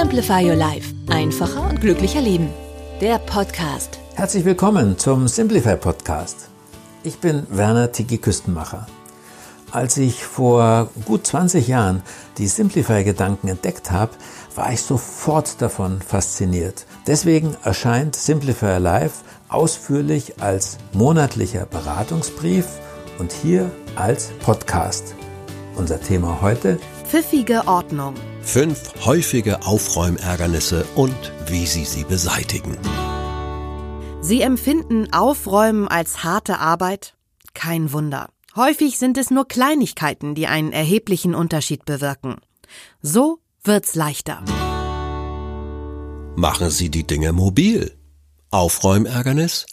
Simplify Your Life. Einfacher und glücklicher Leben. Der Podcast. Herzlich willkommen zum Simplify Podcast. Ich bin Werner Tiki Küstenmacher. Als ich vor gut 20 Jahren die Simplify-Gedanken entdeckt habe, war ich sofort davon fasziniert. Deswegen erscheint Simplify Life ausführlich als monatlicher Beratungsbrief und hier als Podcast. Unser Thema heute Pfiffige Ordnung. Fünf häufige Aufräumärgernisse und wie Sie sie beseitigen. Sie empfinden Aufräumen als harte Arbeit? Kein Wunder. Häufig sind es nur Kleinigkeiten, die einen erheblichen Unterschied bewirken. So wird's leichter. Machen Sie die Dinge mobil. Aufräumärgernis?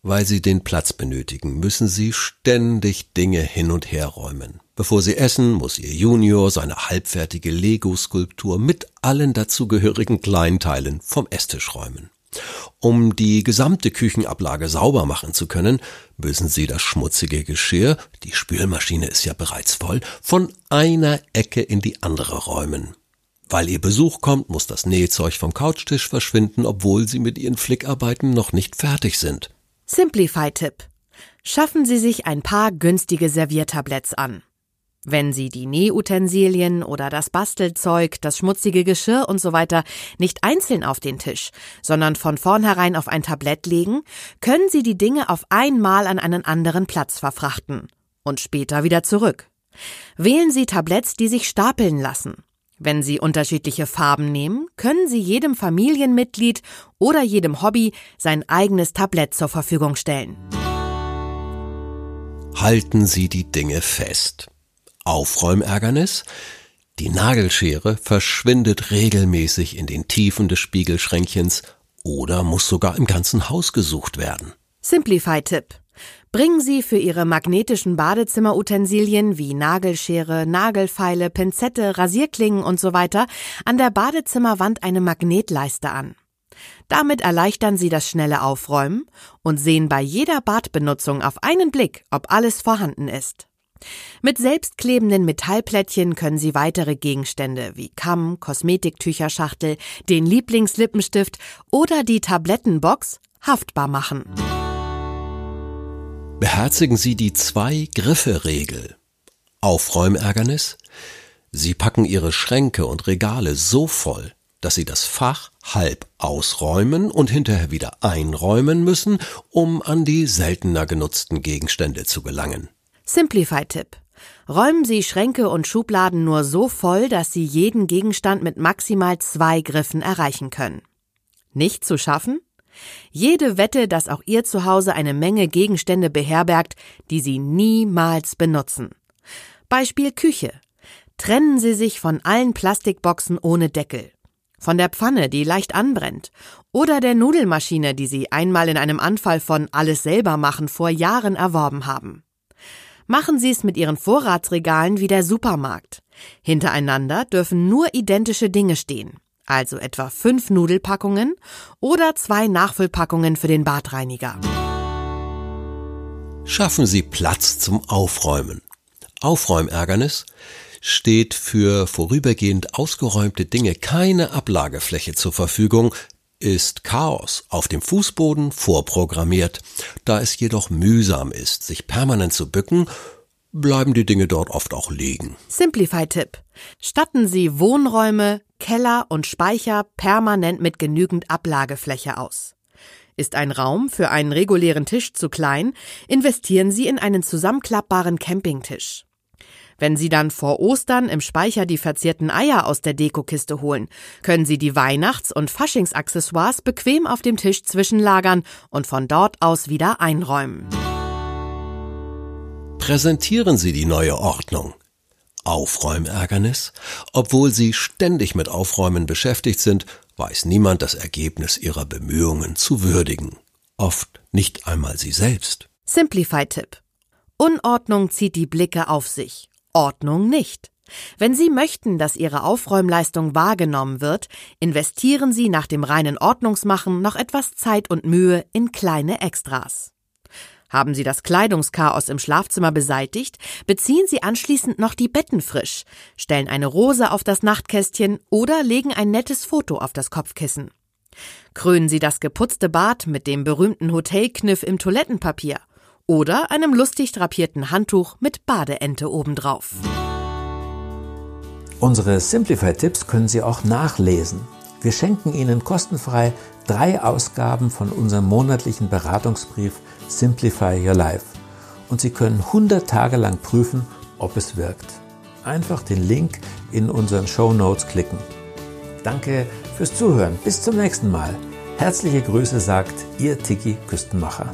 Weil Sie den Platz benötigen, müssen Sie ständig Dinge hin und her räumen. Bevor Sie essen, muss Ihr Junior seine halbfertige Lego-Skulptur mit allen dazugehörigen Kleinteilen vom Esstisch räumen. Um die gesamte Küchenablage sauber machen zu können, müssen Sie das schmutzige Geschirr, die Spülmaschine ist ja bereits voll, von einer Ecke in die andere räumen. Weil Ihr Besuch kommt, muss das Nähzeug vom Couchtisch verschwinden, obwohl Sie mit Ihren Flickarbeiten noch nicht fertig sind. Simplify-Tipp. Schaffen Sie sich ein paar günstige Serviertabletts an. Wenn Sie die Nähutensilien oder das Bastelzeug, das schmutzige Geschirr und so weiter nicht einzeln auf den Tisch, sondern von vornherein auf ein Tablett legen, können Sie die Dinge auf einmal an einen anderen Platz verfrachten und später wieder zurück. Wählen Sie Tabletts, die sich stapeln lassen. Wenn Sie unterschiedliche Farben nehmen, können Sie jedem Familienmitglied oder jedem Hobby sein eigenes Tablett zur Verfügung stellen. Halten Sie die Dinge fest. Aufräumärgernis? Die Nagelschere verschwindet regelmäßig in den Tiefen des Spiegelschränkchens oder muss sogar im ganzen Haus gesucht werden. Simplify-Tipp. Bringen Sie für Ihre magnetischen Badezimmerutensilien wie Nagelschere, Nagelfeile, Pinzette, Rasierklingen und so weiter an der Badezimmerwand eine Magnetleiste an. Damit erleichtern Sie das schnelle Aufräumen und sehen bei jeder Badbenutzung auf einen Blick, ob alles vorhanden ist. Mit selbstklebenden Metallplättchen können Sie weitere Gegenstände wie Kamm, Kosmetiktücherschachtel, den Lieblingslippenstift oder die Tablettenbox haftbar machen. Beherzigen Sie die Zwei-Griffe-Regel. Aufräumärgernis? Sie packen Ihre Schränke und Regale so voll, dass Sie das Fach halb ausräumen und hinterher wieder einräumen müssen, um an die seltener genutzten Gegenstände zu gelangen. Simplify-Tipp. Räumen Sie Schränke und Schubladen nur so voll, dass Sie jeden Gegenstand mit maximal zwei Griffen erreichen können. Nicht zu schaffen? Jede Wette, dass auch Ihr Zuhause eine Menge Gegenstände beherbergt, die Sie niemals benutzen. Beispiel Küche. Trennen Sie sich von allen Plastikboxen ohne Deckel. Von der Pfanne, die leicht anbrennt. Oder der Nudelmaschine, die Sie einmal in einem Anfall von alles selber machen vor Jahren erworben haben. Machen Sie es mit Ihren Vorratsregalen wie der Supermarkt. Hintereinander dürfen nur identische Dinge stehen, also etwa fünf Nudelpackungen oder zwei Nachfüllpackungen für den Badreiniger. Schaffen Sie Platz zum Aufräumen. Aufräumärgernis steht für vorübergehend ausgeräumte Dinge keine Ablagefläche zur Verfügung, ist Chaos auf dem Fußboden vorprogrammiert. Da es jedoch mühsam ist, sich permanent zu bücken, bleiben die Dinge dort oft auch liegen. Simplify-Tipp. Statten Sie Wohnräume, Keller und Speicher permanent mit genügend Ablagefläche aus. Ist ein Raum für einen regulären Tisch zu klein, investieren Sie in einen zusammenklappbaren Campingtisch. Wenn Sie dann vor Ostern im Speicher die verzierten Eier aus der Dekokiste holen, können Sie die Weihnachts- und Faschingsaccessoires bequem auf dem Tisch zwischenlagern und von dort aus wieder einräumen. Präsentieren Sie die neue Ordnung. Aufräumärgernis? Obwohl Sie ständig mit Aufräumen beschäftigt sind, weiß niemand das Ergebnis Ihrer Bemühungen zu würdigen. Oft nicht einmal Sie selbst. Simplify-Tipp. Unordnung zieht die Blicke auf sich. Ordnung nicht. Wenn Sie möchten, dass Ihre Aufräumleistung wahrgenommen wird, investieren Sie nach dem reinen Ordnungsmachen noch etwas Zeit und Mühe in kleine Extras. Haben Sie das Kleidungschaos im Schlafzimmer beseitigt, beziehen Sie anschließend noch die Betten frisch, stellen eine Rose auf das Nachtkästchen oder legen ein nettes Foto auf das Kopfkissen. Krönen Sie das geputzte Bad mit dem berühmten Hotelkniff im Toilettenpapier oder einem lustig drapierten Handtuch mit Badeente obendrauf. Unsere Simplify-Tipps können Sie auch nachlesen. Wir schenken Ihnen kostenfrei drei Ausgaben von unserem monatlichen Beratungsbrief Simplify Your Life und Sie können 100 Tage lang prüfen, ob es wirkt. Einfach den Link in unseren Show Notes klicken. Danke fürs Zuhören. Bis zum nächsten Mal. Herzliche Grüße sagt Ihr Tiki Küstenmacher.